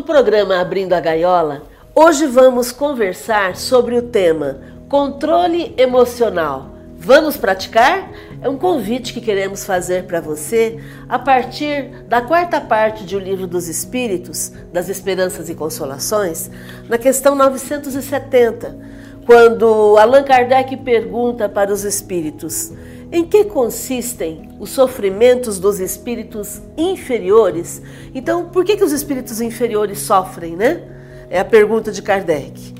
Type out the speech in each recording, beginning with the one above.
No programa Abrindo a Gaiola, hoje vamos conversar sobre o tema controle emocional. Vamos praticar? É um convite que queremos fazer para você a partir da quarta parte de O Livro dos Espíritos, das Esperanças e Consolações, na questão 970, quando Allan Kardec pergunta para os espíritos: em que consistem os sofrimentos dos espíritos inferiores? Então, por que, que os espíritos inferiores sofrem, né? É a pergunta de Kardec.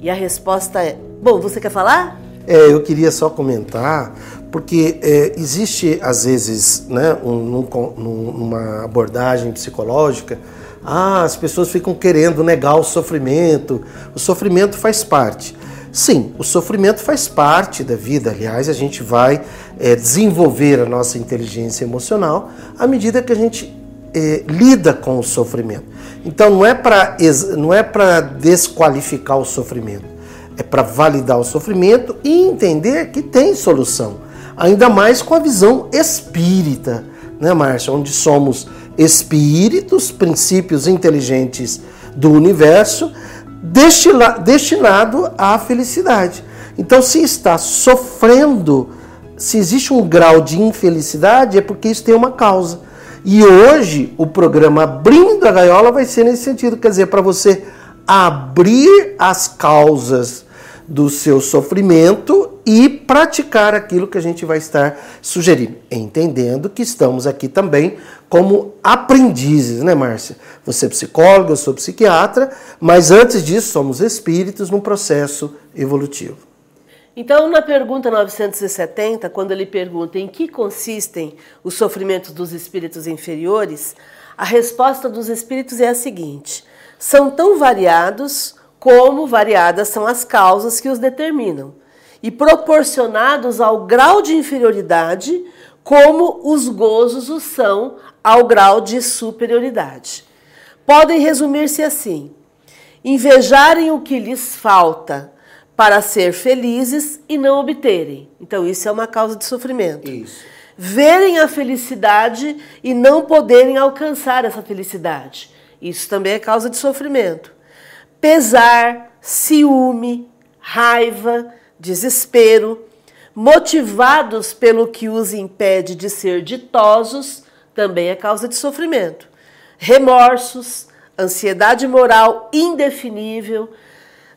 E a resposta é: Bom, você quer falar? É, eu queria só comentar, porque é, existe às vezes né, um, um, uma abordagem psicológica, ah, as pessoas ficam querendo negar o sofrimento, o sofrimento faz parte. Sim, o sofrimento faz parte da vida. Aliás, a gente vai é, desenvolver a nossa inteligência emocional à medida que a gente é, lida com o sofrimento. Então, não é para não é para desqualificar o sofrimento, é para validar o sofrimento e entender que tem solução. Ainda mais com a visão espírita, né, Márcia? Onde somos espíritos, princípios inteligentes do universo destinado à felicidade. Então, se está sofrendo, se existe um grau de infelicidade, é porque isso tem uma causa. E hoje, o programa Abrindo a Gaiola vai ser nesse sentido quer dizer, para você abrir as causas do seu sofrimento e praticar aquilo que a gente vai estar sugerindo, entendendo que estamos aqui também como aprendizes, né, Márcia? Você é psicóloga, eu sou psiquiatra, mas antes disso somos espíritos num processo evolutivo. Então, na pergunta 970, quando ele pergunta em que consistem os sofrimentos dos espíritos inferiores, a resposta dos espíritos é a seguinte: são tão variados como variadas são as causas que os determinam, e proporcionados ao grau de inferioridade, como os gozos o são ao grau de superioridade. Podem resumir-se assim: invejarem o que lhes falta para ser felizes e não obterem. Então, isso é uma causa de sofrimento. Isso. Verem a felicidade e não poderem alcançar essa felicidade. Isso também é causa de sofrimento. Pesar, ciúme, raiva, desespero, motivados pelo que os impede de ser ditosos, também é causa de sofrimento. Remorsos, ansiedade moral indefinível,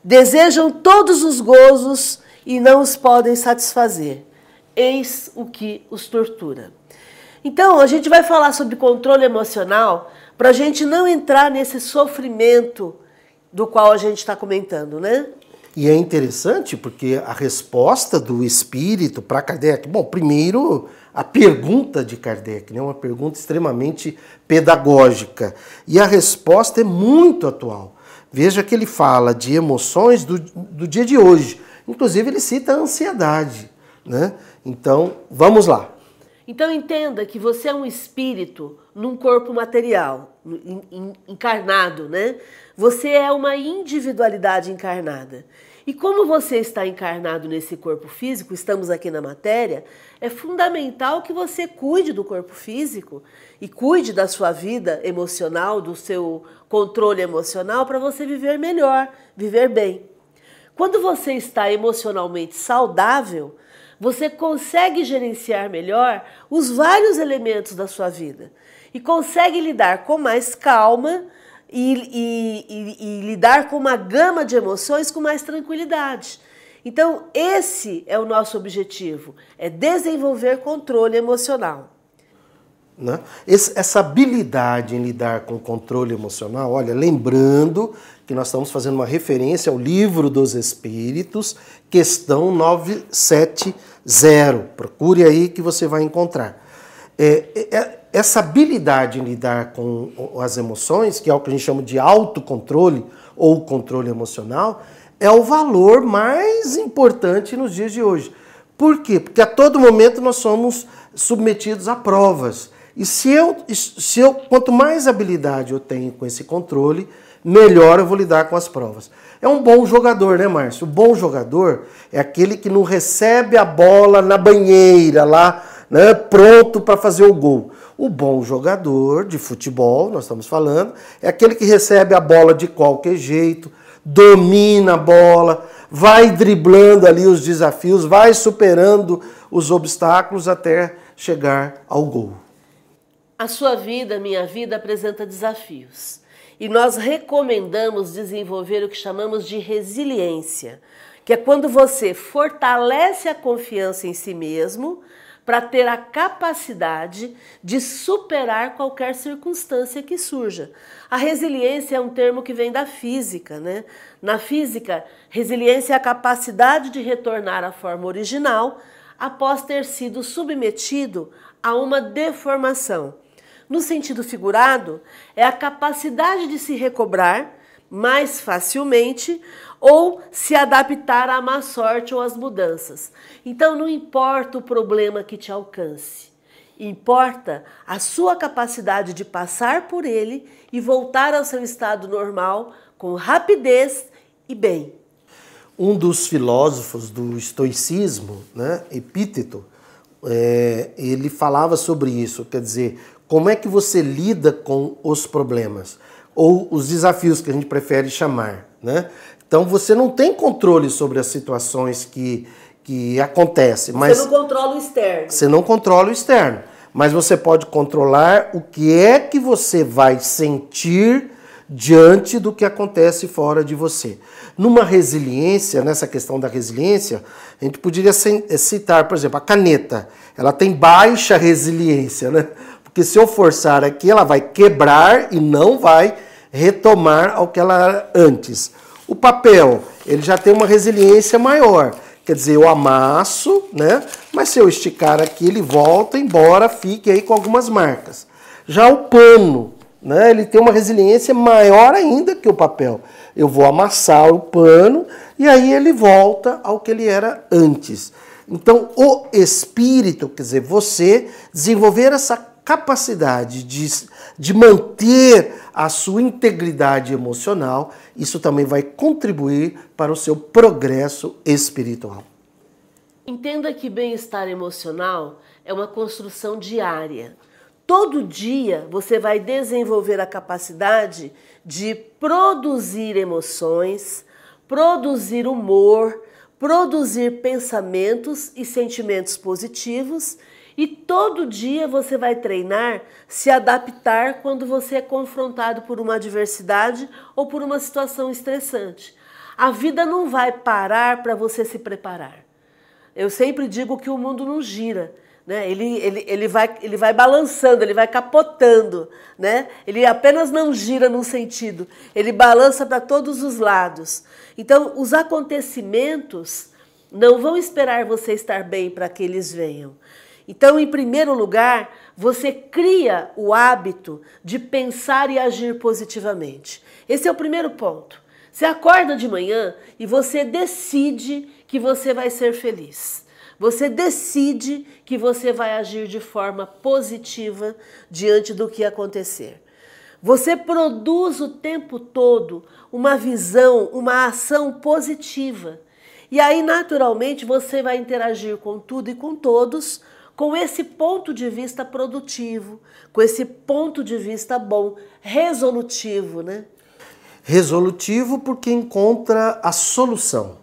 desejam todos os gozos e não os podem satisfazer. Eis o que os tortura. Então, a gente vai falar sobre controle emocional para a gente não entrar nesse sofrimento do qual a gente está comentando, né? E é interessante porque a resposta do espírito para Kardec, bom, primeiro a pergunta de Kardec, né, uma pergunta extremamente pedagógica, e a resposta é muito atual. Veja que ele fala de emoções do, do dia de hoje, inclusive ele cita a ansiedade. Né? Então, vamos lá. Então entenda que você é um espírito num corpo material, encarnado, né? Você é uma individualidade encarnada. E como você está encarnado nesse corpo físico, estamos aqui na matéria, é fundamental que você cuide do corpo físico e cuide da sua vida emocional, do seu controle emocional para você viver melhor, viver bem. Quando você está emocionalmente saudável, você consegue gerenciar melhor os vários elementos da sua vida e consegue lidar com mais calma e, e, e, lidar com uma gama de emoções com mais tranquilidade. Então, esse é o nosso objetivo: é desenvolver controle emocional. Né? essa habilidade em lidar com controle emocional, olha, lembrando que nós estamos fazendo uma referência ao livro dos Espíritos, questão 970. Procure aí que você vai encontrar. É, é, essa habilidade em lidar com as emoções, que é o que a gente chama de autocontrole ou controle emocional, é o valor mais importante nos dias de hoje. Por quê? Porque a todo momento nós somos submetidos a provas. E se eu, se eu, quanto mais habilidade eu tenho com esse controle, melhor eu vou lidar com as provas. É um bom jogador, né, Márcio? O bom jogador é aquele que não recebe a bola na banheira lá, né, pronto para fazer o gol. O bom jogador de futebol, nós estamos falando, é aquele que recebe a bola de qualquer jeito, domina a bola, vai driblando ali os desafios, vai superando os obstáculos até chegar ao gol. A sua vida, minha vida, apresenta desafios. E nós recomendamos desenvolver o que chamamos de resiliência, que é quando você fortalece a confiança em si mesmo para ter a capacidade de superar qualquer circunstância que surja. A resiliência é um termo que vem da física, né? Na física, resiliência é a capacidade de retornar à forma original após ter sido submetido a uma deformação. No sentido figurado, é a capacidade de se recobrar mais facilmente ou se adaptar à má sorte ou às mudanças. Então, não importa o problema que te alcance, importa a sua capacidade de passar por ele e voltar ao seu estado normal com rapidez e bem. Um dos filósofos do estoicismo, né, Epíteto, é, ele falava sobre isso, quer dizer, como é que você lida com os problemas ou os desafios que a gente prefere chamar, né? Então você não tem controle sobre as situações que, que acontecem, mas você não controla o externo. Você não controla o externo, mas você pode controlar o que é que você vai sentir diante do que acontece fora de você. Numa resiliência, nessa questão da resiliência, a gente poderia citar, por exemplo, a caneta. Ela tem baixa resiliência, né? Porque se eu forçar aqui, ela vai quebrar e não vai retomar ao que ela era antes. O papel, ele já tem uma resiliência maior. Quer dizer, eu amasso, né? Mas se eu esticar aqui, ele volta, embora fique aí com algumas marcas. Já o pano, né? Ele tem uma resiliência maior ainda que o papel. Eu vou amassar o pano e aí ele volta ao que ele era antes. Então, o espírito, quer dizer, você desenvolver essa capacidade de, de manter a sua integridade emocional, isso também vai contribuir para o seu progresso espiritual. Entenda que bem-estar emocional é uma construção diária. Todo dia você vai desenvolver a capacidade de produzir emoções, produzir humor, produzir pensamentos e sentimentos positivos e todo dia você vai treinar se adaptar quando você é confrontado por uma adversidade ou por uma situação estressante. A vida não vai parar para você se preparar. Eu sempre digo que o mundo não gira. Né? Ele, ele, ele, vai, ele vai balançando, ele vai capotando. Né? Ele apenas não gira num sentido, ele balança para todos os lados. Então, os acontecimentos não vão esperar você estar bem para que eles venham. Então, em primeiro lugar, você cria o hábito de pensar e agir positivamente. Esse é o primeiro ponto. Você acorda de manhã e você decide que você vai ser feliz. Você decide que você vai agir de forma positiva diante do que acontecer. Você produz o tempo todo uma visão, uma ação positiva. E aí, naturalmente, você vai interagir com tudo e com todos com esse ponto de vista produtivo, com esse ponto de vista bom, resolutivo, né? Resolutivo porque encontra a solução,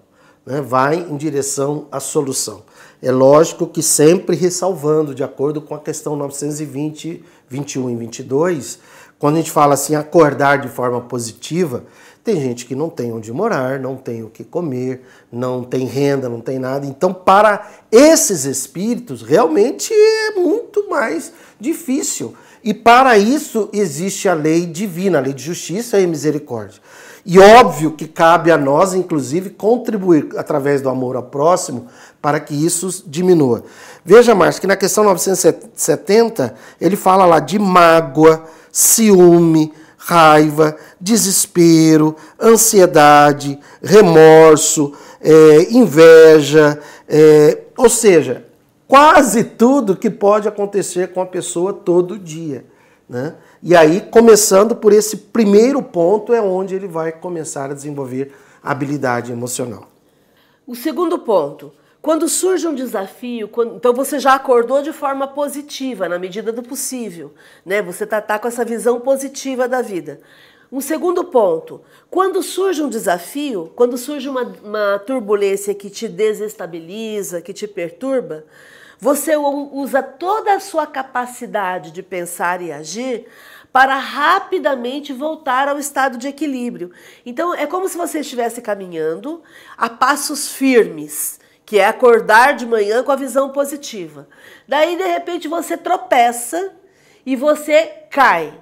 né? vai em direção à solução. É lógico que sempre ressalvando, de acordo com a questão 920, 21 e 22, quando a gente fala assim, acordar de forma positiva, tem gente que não tem onde morar, não tem o que comer, não tem renda, não tem nada. Então, para esses espíritos, realmente é muito mais difícil. E para isso existe a lei divina, a lei de justiça e misericórdia. E óbvio que cabe a nós, inclusive, contribuir através do amor ao próximo para que isso diminua. Veja, Márcio, que na questão 970 ele fala lá de mágoa, ciúme, raiva, desespero, ansiedade, remorso, é, inveja, é, ou seja, quase tudo que pode acontecer com a pessoa todo dia. Né? E aí, começando por esse primeiro ponto, é onde ele vai começar a desenvolver habilidade emocional. O segundo ponto, Quando surge um desafio, quando, então você já acordou de forma positiva, na medida do possível, né? Você está tá com essa visão positiva da vida. Um segundo ponto, quando surge um desafio, quando surge uma, uma turbulência que te desestabiliza, que te perturba, você usa toda a sua capacidade de pensar e agir para rapidamente voltar ao estado de equilíbrio. Então é como se você estivesse caminhando a passos firmes que é acordar de manhã com a visão positiva. Daí, de repente, você tropeça e você cai.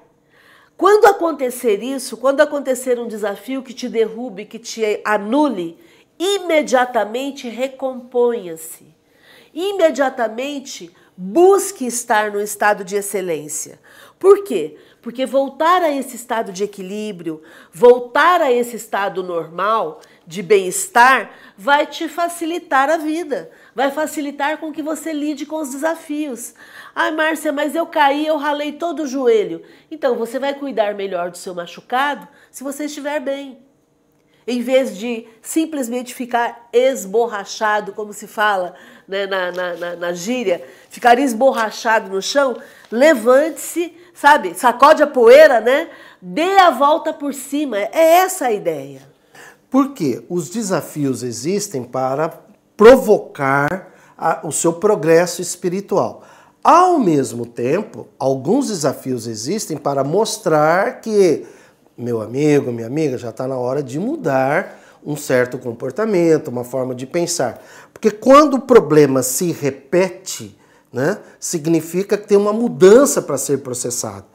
Quando acontecer isso, quando acontecer um desafio que te derrube, que te anule, imediatamente recomponha-se. Imediatamente busque estar no estado de excelência. Por quê? Porque voltar a esse estado de equilíbrio, voltar a esse estado normal, de bem-estar vai te facilitar a vida, vai facilitar com que você lide com os desafios. Ai, Márcia, mas eu caí, eu ralei todo o joelho. Então, você vai cuidar melhor do seu machucado se você estiver bem. Em vez de simplesmente ficar esborrachado, como se fala né, na, na, na, na gíria, ficar esborrachado no chão, levante-se, sabe, sacode a poeira, né? Dê a volta por cima. É essa a ideia. Porque os desafios existem para provocar a, o seu progresso espiritual. Ao mesmo tempo, alguns desafios existem para mostrar que, meu amigo, minha amiga, já está na hora de mudar um certo comportamento, uma forma de pensar. Porque quando o problema se repete, né, significa que tem uma mudança para ser processado.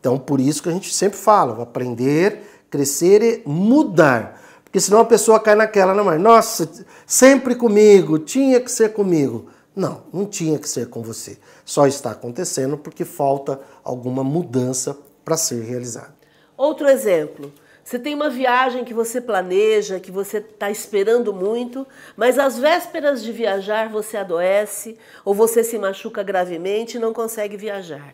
Então, por isso que a gente sempre fala, aprender, crescer e mudar. Porque senão a pessoa cai naquela, não, mas nossa, sempre comigo, tinha que ser comigo. Não, não tinha que ser com você. Só está acontecendo porque falta alguma mudança para ser realizada. Outro exemplo. Você tem uma viagem que você planeja, que você está esperando muito, mas às vésperas de viajar você adoece ou você se machuca gravemente e não consegue viajar.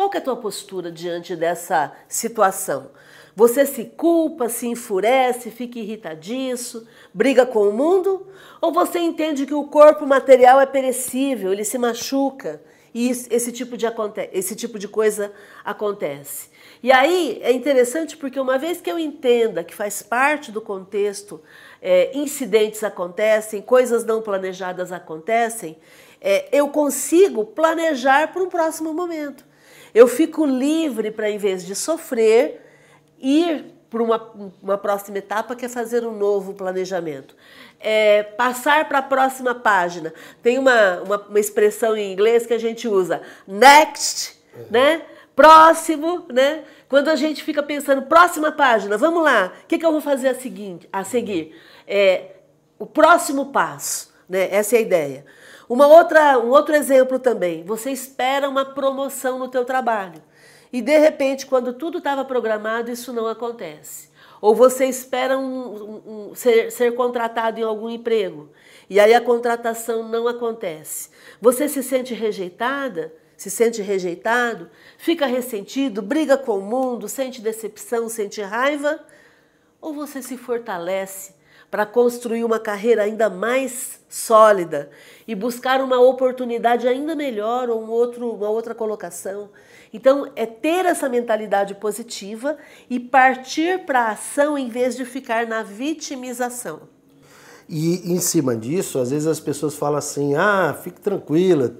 Qual que é a tua postura diante dessa situação? Você se culpa, se enfurece, fica irritadiço, briga com o mundo? Ou você entende que o corpo material é perecível, ele se machuca e esse tipo de, esse tipo de coisa acontece? E aí é interessante porque uma vez que eu entenda que faz parte do contexto, é, incidentes acontecem, coisas não planejadas acontecem, é, eu consigo planejar para um próximo momento. Eu fico livre para, em vez de sofrer, ir para uma, uma próxima etapa que é fazer um novo planejamento. É, passar para a próxima página. Tem uma, uma, uma, expressão em inglês que a gente usa, next, uhum. né? Próximo, né? Quando a gente fica pensando, próxima página, vamos lá, o que, que eu vou fazer a, seguinte, a seguir? É, o próximo passo, né? Essa é a ideia. Uma outra, um outro exemplo também, você espera uma promoção no teu trabalho. E de repente, quando tudo estava programado, isso não acontece. Ou você espera um, um, um, ser, ser contratado em algum emprego e aí a contratação não acontece. Você se sente rejeitada, se sente rejeitado, fica ressentido, briga com o mundo, sente decepção, sente raiva, ou você se fortalece para construir uma carreira ainda mais sólida e buscar uma oportunidade ainda melhor ou um outro, uma outra colocação. Então, é ter essa mentalidade positiva e partir para a ação em vez de ficar na vitimização. E em cima disso, às vezes as pessoas falam assim: ah, fique tranquila,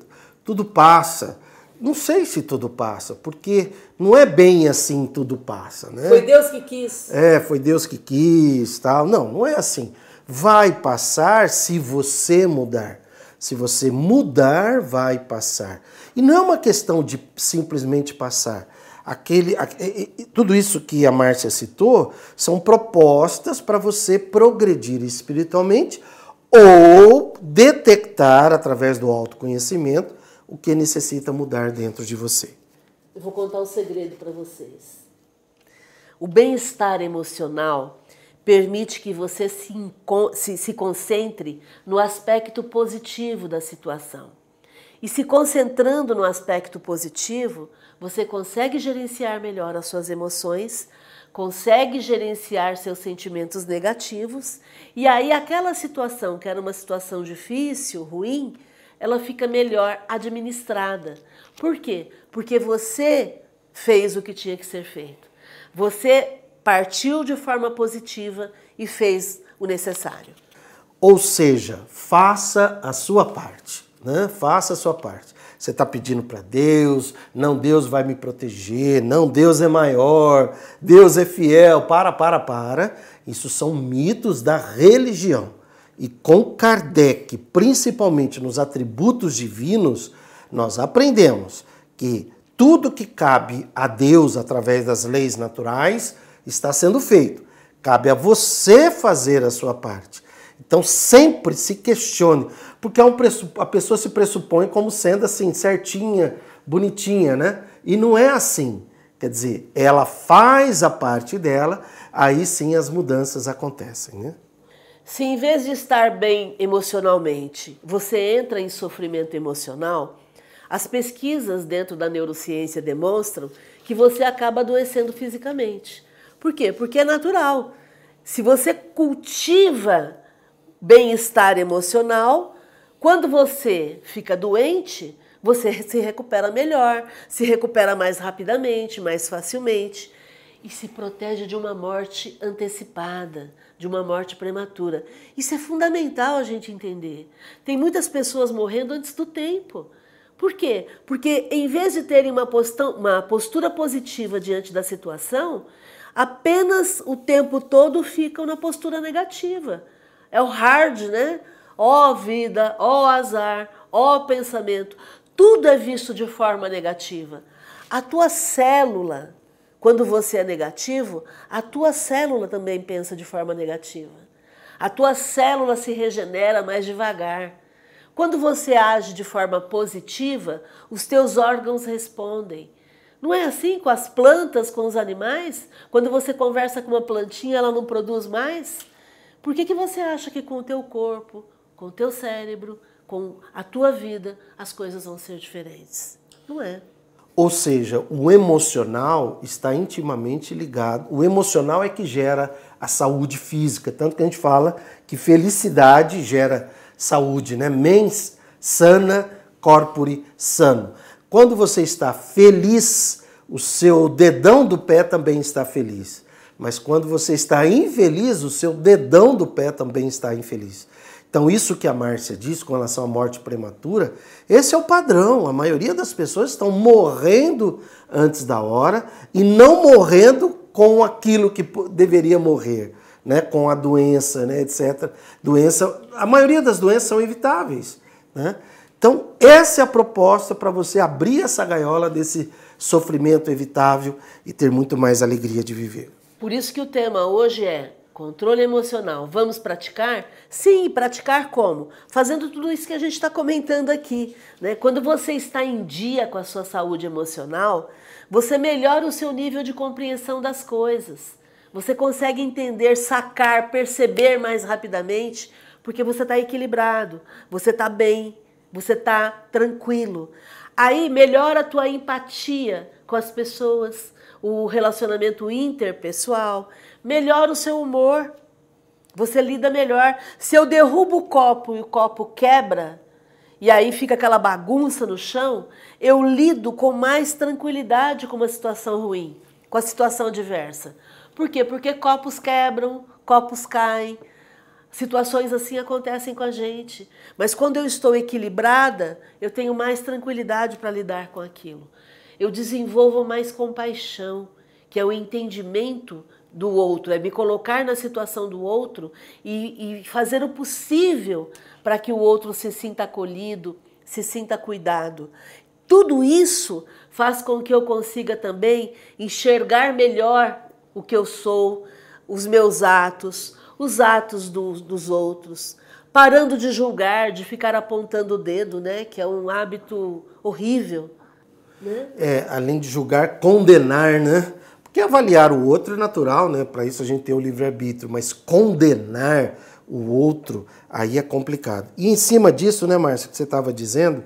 tudo passa. Não sei se tudo passa, porque não é bem assim tudo passa, né? Foi Deus que quis. É, foi Deus que quis, tal. Não, não é assim. Vai passar se você mudar. Se você mudar, vai passar. E não é uma questão de simplesmente passar. Aquele, tudo isso que a Márcia citou são propostas para você progredir espiritualmente ou detectar através do autoconhecimento o que necessita mudar dentro de você. Eu vou contar um segredo para vocês. O bem-estar emocional permite que você se, se, se concentre no aspecto positivo da situação. E se concentrando no aspecto positivo, você consegue gerenciar melhor as suas emoções, consegue gerenciar seus sentimentos negativos, e aí aquela situação que era uma situação difícil, ruim, ela fica melhor administrada. Por quê? Porque você fez o que tinha que ser feito. Você partiu de forma positiva e fez o necessário. Ou seja, faça a sua parte, né? Faça a sua parte. Você está pedindo para Deus, não, Deus vai me proteger, não, Deus é maior, Deus é fiel. Para, para, para. Isso são mitos da religião. E com Kardec, principalmente nos atributos divinos, nós aprendemos que tudo que cabe a Deus através das leis naturais está sendo feito. Cabe a você fazer a sua parte. Então sempre se questione, porque a pessoa se pressupõe como sendo assim, certinha, bonitinha, né? E não é assim. Quer dizer, ela faz a parte dela, aí sim as mudanças acontecem, né? Se em vez de estar bem emocionalmente, você entra em sofrimento emocional, as pesquisas dentro da neurociência demonstram que você acaba adoecendo fisicamente. Por quê? Porque é natural. Se você cultiva bem-estar emocional, quando você fica doente, você se recupera melhor, se recupera mais rapidamente, mais facilmente e se protege de uma morte antecipada, de uma morte prematura. Isso é fundamental a gente entender. Tem muitas pessoas morrendo antes do tempo. Por quê? Porque em vez de terem uma, uma postura positiva diante da situação, apenas o tempo todo ficam na postura negativa. É o hard, né? Ó oh, vida, ó oh, azar, ó oh, pensamento. Tudo é visto de forma negativa. A tua célula, quando você é negativo, a tua célula também pensa de forma negativa. A tua célula se regenera mais devagar. Quando você age de forma positiva, os teus órgãos respondem. Não é assim com as plantas, com os animais? Quando você conversa com uma plantinha, ela não produz mais? Por que, que você acha que com o teu corpo, com o teu cérebro, com a tua vida, as coisas vão ser diferentes? Não é. Ou seja, o emocional está intimamente ligado. O emocional é que gera a saúde física, tanto que a gente fala que felicidade gera saúde, né? Mens sana, corpore sano. Quando você está feliz, o seu dedão do pé também está feliz. Mas quando você está infeliz, o seu dedão do pé também está infeliz. Então, isso que a Márcia disse com relação à morte prematura, esse é o padrão. A maioria das pessoas estão morrendo antes da hora e não morrendo com aquilo que deveria morrer, né? com a doença, né? etc. Doença, a maioria das doenças são evitáveis. Né? Então, essa é a proposta para você abrir essa gaiola desse sofrimento evitável e ter muito mais alegria de viver. Por isso que o tema hoje é controle emocional. Vamos praticar? Sim, praticar como? Fazendo tudo isso que a gente está comentando aqui. Né? Quando você está em dia com a sua saúde emocional, você melhora o seu nível de compreensão das coisas. Você consegue entender, sacar, perceber mais rapidamente, porque você está equilibrado, você está bem, você está tranquilo. Aí melhora a tua empatia com as pessoas, o relacionamento interpessoal, melhora o seu humor. Você lida melhor. Se eu derrubo o copo e o copo quebra, e aí fica aquela bagunça no chão, eu lido com mais tranquilidade com uma situação ruim, com a situação adversa. Por quê? Porque copos quebram, copos caem, Situações assim acontecem com a gente, mas quando eu estou equilibrada, eu tenho mais tranquilidade para lidar com aquilo. Eu desenvolvo mais compaixão, que é o entendimento do outro, é me colocar na situação do outro e, e fazer o possível para que o outro se sinta acolhido, se sinta cuidado. Tudo isso faz com que eu consiga também enxergar melhor o que eu sou, os meus atos, os atos do, dos outros, parando de julgar, de ficar apontando o dedo, né? Que é um hábito horrível. Né? É, além de julgar, condenar, né? Porque avaliar o outro é natural, né? Para isso a gente tem o livre-arbítrio, mas condenar o outro aí é complicado. E em cima disso, né, Márcia, que você estava dizendo,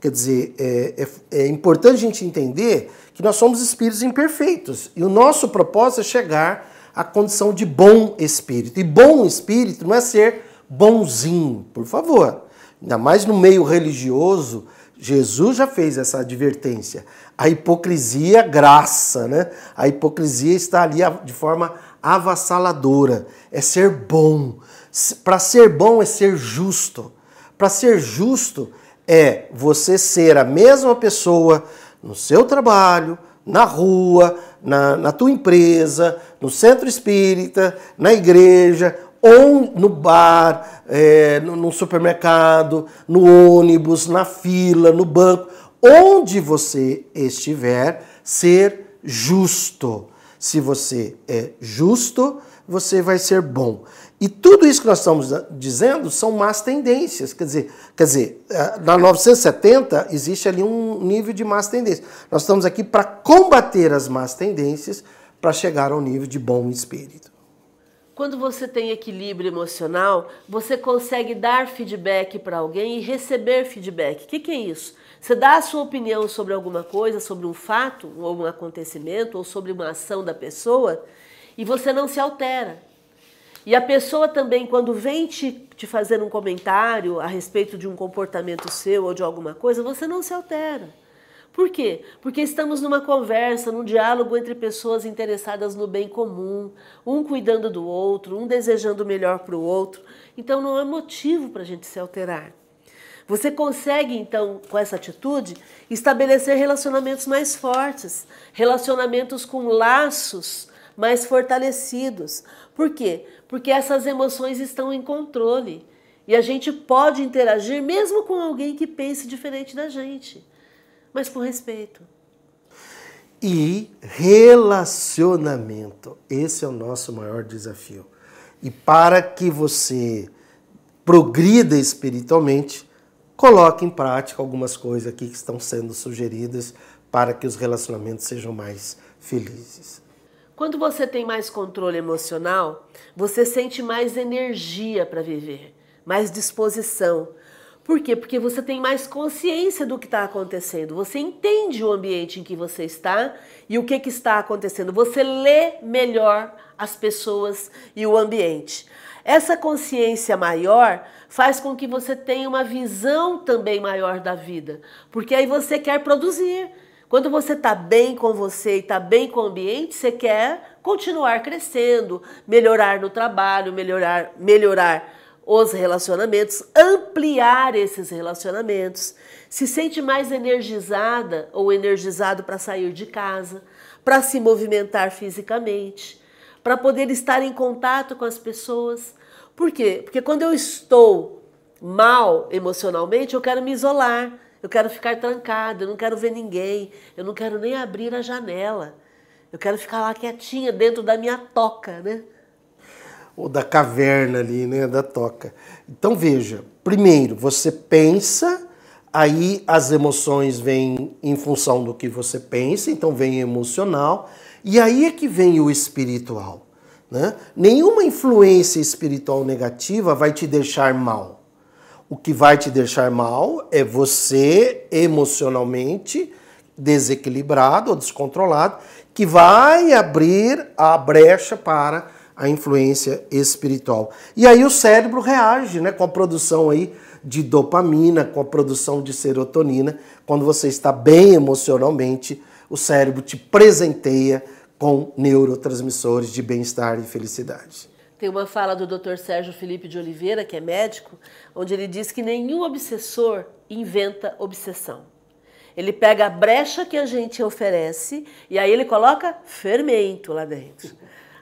Quer dizer, é, é, é, importante a gente entender que nós somos espíritos imperfeitos e o nosso propósito é chegar à condição de bom espírito. E bom espírito não é ser bonzinho, por favor. Ainda mais no meio religioso, Jesus já fez essa advertência. A hipocrisia graça, né? A hipocrisia está ali de forma avassaladora. É ser bom. Para ser bom é ser justo. Para ser justo é você ser a mesma pessoa no seu trabalho, na rua, na, na tua empresa, no centro espírita, na igreja, ou no bar, é, no, no supermercado, no ônibus, na fila, no banco, onde você estiver, ser justo. Se você é justo, você vai ser bom. E tudo isso que nós estamos dizendo são más tendências. Quer dizer, quer dizer, eh, na 970 existe ali um nível de más tendências. Nós estamos aqui para combater as más tendências para chegar ao nível de bom espírito. Quando você tem equilíbrio emocional, você consegue dar feedback para alguém e receber feedback. O que, que é isso? Você dá a sua opinião sobre alguma coisa, sobre um fato, ou um acontecimento, ou sobre uma ação da pessoa, e você não se altera. E a pessoa também, quando vem te, te fazer um comentário a respeito de um comportamento seu ou de alguma coisa, você não se altera. Por quê? Porque estamos numa conversa, num diálogo entre pessoas interessadas no bem comum, um cuidando do outro, um desejando o melhor para o outro. Então não há motivo para a gente se alterar. Você consegue, então, com essa atitude, estabelecer relacionamentos mais fortes, relacionamentos com laços mais fortalecidos. Por quê? Porque essas emoções estão em controle. E a gente pode interagir mesmo com alguém que pense diferente da gente, mas com respeito. E relacionamento. Esse é o nosso maior desafio. E para que você progrida espiritualmente, coloque em prática algumas coisas aqui que estão sendo sugeridas para que os relacionamentos sejam mais felizes. Quando você tem mais controle emocional, você sente mais energia para viver, mais disposição. Por quê? Porque você tem mais consciência do que está acontecendo. Você entende o ambiente em que você está e o que, que está acontecendo. Você lê melhor as pessoas e o ambiente. Essa consciência maior faz com que você tenha uma visão também maior da vida, porque aí você quer produzir. Quando você está bem com você e está bem com o ambiente, você quer continuar crescendo, melhorar no trabalho, melhorar, melhorar os relacionamentos, ampliar esses relacionamentos, se sente mais energizada ou energizado para sair de casa, para se movimentar fisicamente, para poder estar em contato com as pessoas. Por quê? Porque quando eu estou mal emocionalmente, eu quero me isolar eu quero ficar trancada, eu não quero ver ninguém, eu não quero nem abrir a janela. Eu quero ficar lá quietinha dentro da minha toca, né? Ou da caverna ali, né, da toca. Então veja, primeiro você pensa, aí as emoções vêm em função do que você pensa, então vem emocional, e aí é que vem o espiritual. Né? Nenhuma influência espiritual negativa vai te deixar mal. O que vai te deixar mal é você emocionalmente desequilibrado ou descontrolado, que vai abrir a brecha para a influência espiritual. E aí o cérebro reage, né, com a produção aí de dopamina, com a produção de serotonina. Quando você está bem emocionalmente, o cérebro te presenteia com neurotransmissores de bem-estar e felicidade. Tem uma fala do Dr. Sérgio Felipe de Oliveira, que é médico, onde ele diz que nenhum obsessor inventa obsessão. Ele pega a brecha que a gente oferece e aí ele coloca fermento lá dentro.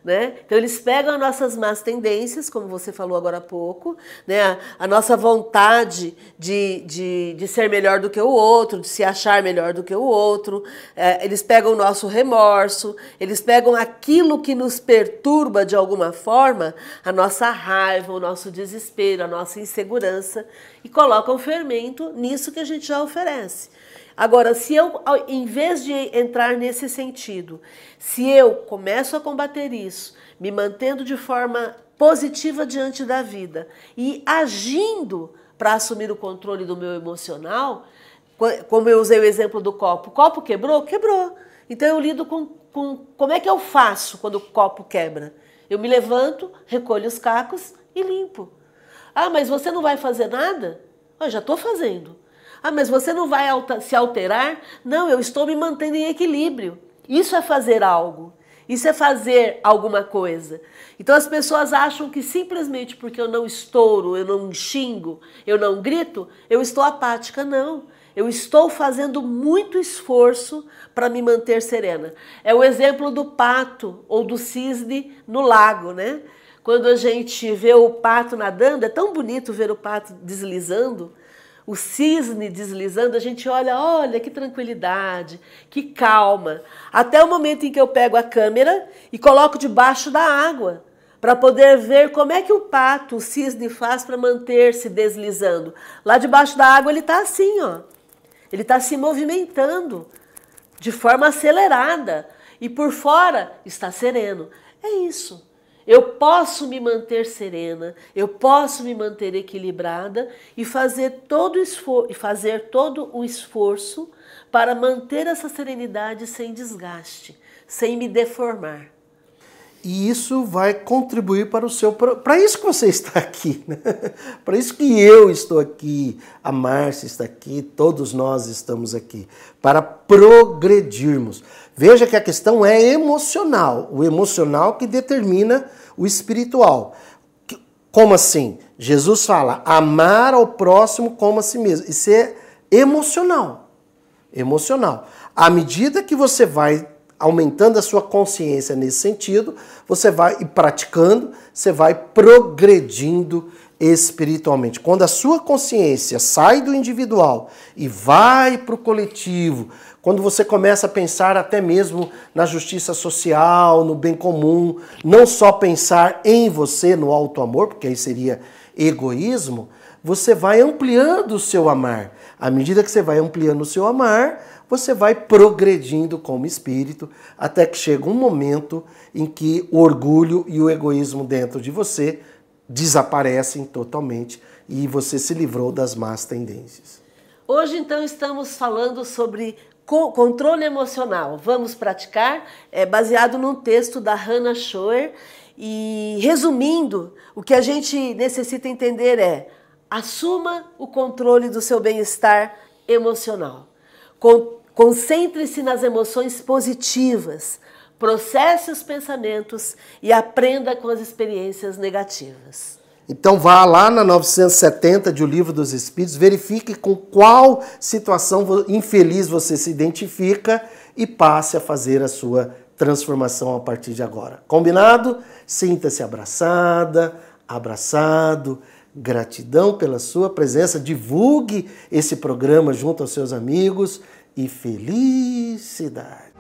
Né? Então eles pegam as nossas más tendências, como você falou agora há pouco, né? a, a nossa vontade de, de, de, ser melhor do que o outro, de se achar melhor do que o outro, é, eles pegam o nosso remorso, eles pegam aquilo que nos perturba de alguma forma, a nossa raiva, o nosso desespero, a nossa insegurança, e colocam fermento nisso que a gente já oferece. Agora, se eu, em vez de entrar nesse sentido, se eu começo a combater isso, me mantendo de forma positiva diante da vida e agindo para assumir o controle do meu emocional, como eu usei o exemplo do copo, o copo quebrou? Quebrou. Então eu lido com, com como é que eu faço quando o copo quebra. Eu me levanto, recolho os cacos e limpo. Ah, mas você não vai fazer nada? Eu já estou fazendo. Ah, mas você não vai se alterar? Não, eu estou me mantendo em equilíbrio. Isso é fazer algo. Isso é fazer alguma coisa. Então as pessoas acham que simplesmente porque eu não estouro, eu não xingo, eu não grito, eu estou apática. Não. Eu estou fazendo muito esforço para me manter serena. É o exemplo do pato ou do cisne no lago, né? Quando a gente vê o pato nadando, é tão bonito ver o pato deslizando o cisne deslizando, a gente olha, olha que tranquilidade, que calma. Até o momento em que eu pego a câmera e coloco debaixo da água, para poder ver como é que o pato, o cisne faz para manter-se deslizando. Lá debaixo da água ele está assim, ó. Ele está se movimentando de forma acelerada e por fora está sereno. É isso. Eu posso me manter serena, eu posso me manter equilibrada e fazer todo, esfor fazer todo o esforço para manter essa serenidade sem desgaste, sem me deformar. E isso vai contribuir para o seu. Para isso que você está aqui, né? para isso que eu estou aqui, a Márcia está aqui, todos nós estamos aqui, para progredirmos. Veja que a questão é emocional, o emocional que determina o espiritual. Como assim? Jesus fala amar ao próximo como a si mesmo. Isso é emocional. Emocional. À medida que você vai aumentando a sua consciência nesse sentido, você vai praticando, você vai progredindo espiritualmente. Quando a sua consciência sai do individual e vai para o coletivo, quando você começa a pensar até mesmo na justiça social, no bem comum, não só pensar em você, no alto amor, porque aí seria egoísmo, você vai ampliando o seu amar. À medida que você vai ampliando o seu amar, você vai progredindo como espírito, até que chega um momento em que o orgulho e o egoísmo dentro de você desaparecem totalmente e você se livrou das más tendências. Hoje, então, estamos falando sobre controle emocional. Vamos praticar, é baseado num texto da Hannah Schoer. E resumindo, o que a gente necessita entender é: assuma o controle do seu bem-estar emocional. Concentre-se nas emoções positivas, processe os pensamentos e aprenda com as experiências negativas. Então vá lá na 970 de O Livro dos Espíritos, verifique com qual situação infeliz você se identifica e passe a fazer a sua transformação a partir de agora. Combinado? Sinta-se abraçada, abraçado Gratidão pela sua presença. Divulgue esse programa junto aos seus amigos e felicidade.